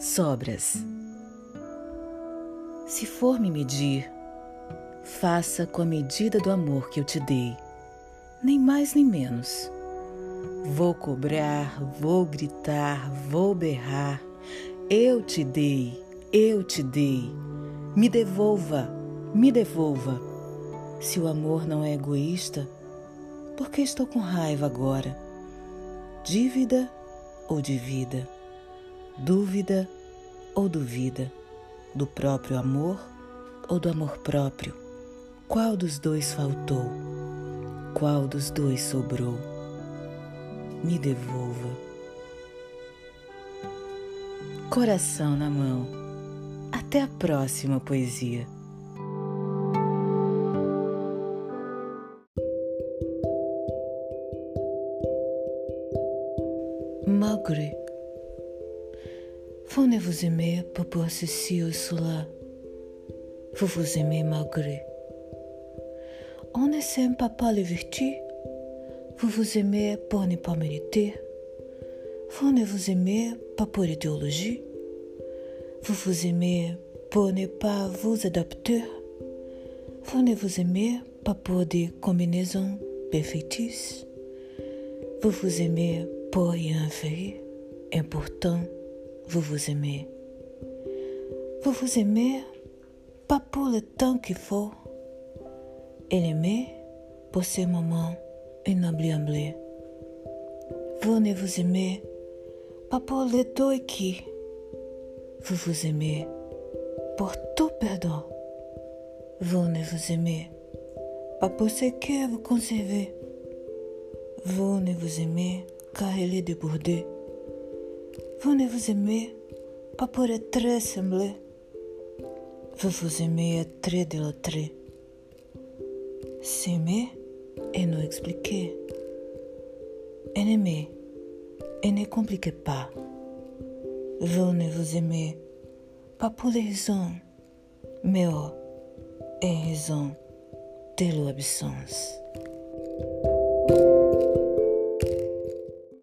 Sobras. Se for me medir, faça com a medida do amor que eu te dei, nem mais nem menos. Vou cobrar, vou gritar, vou berrar. Eu te dei, eu te dei. Me devolva, me devolva. Se o amor não é egoísta, por que estou com raiva agora? Dívida ou de vida? Dúvida ou duvida do próprio amor ou do amor próprio? Qual dos dois faltou? Qual dos dois sobrou? Me devolva. Coração na mão. Até a próxima poesia. Malgré Vous ne vous aimez pas pour ceci ou cela. Vous vous aimez malgré. On ne s'aime pas par les vertus. Vous vous aimez pour ne pas mériter. Vous ne vous aimez pas pour l'idéologie. Vous vous aimez pour ne pas vous adapter. Vous ne vous aimez pas pour des combinaisons perfectices. Vous vous aimez pour rien faire. Important vous vous aimez. Vous vous aimez pas pour le temps qu'il faut, et l'aimez pour ces moments inoubliables. Vous ne vous aimez pas pour le dos qui. Vous vous aimez pour tout perdre. Vous ne vous aimez pas pour ce que vous concevez. Vous ne vous aimez car il est débordé. Vous ne vous aimez pas pour être semblé. Vous vous aimez être délatré. S'aimer et nous expliquer. Et et ne compliquez pas. Vous ne vous aimez pas pour les raisons, mais oh, et raison de l'absence.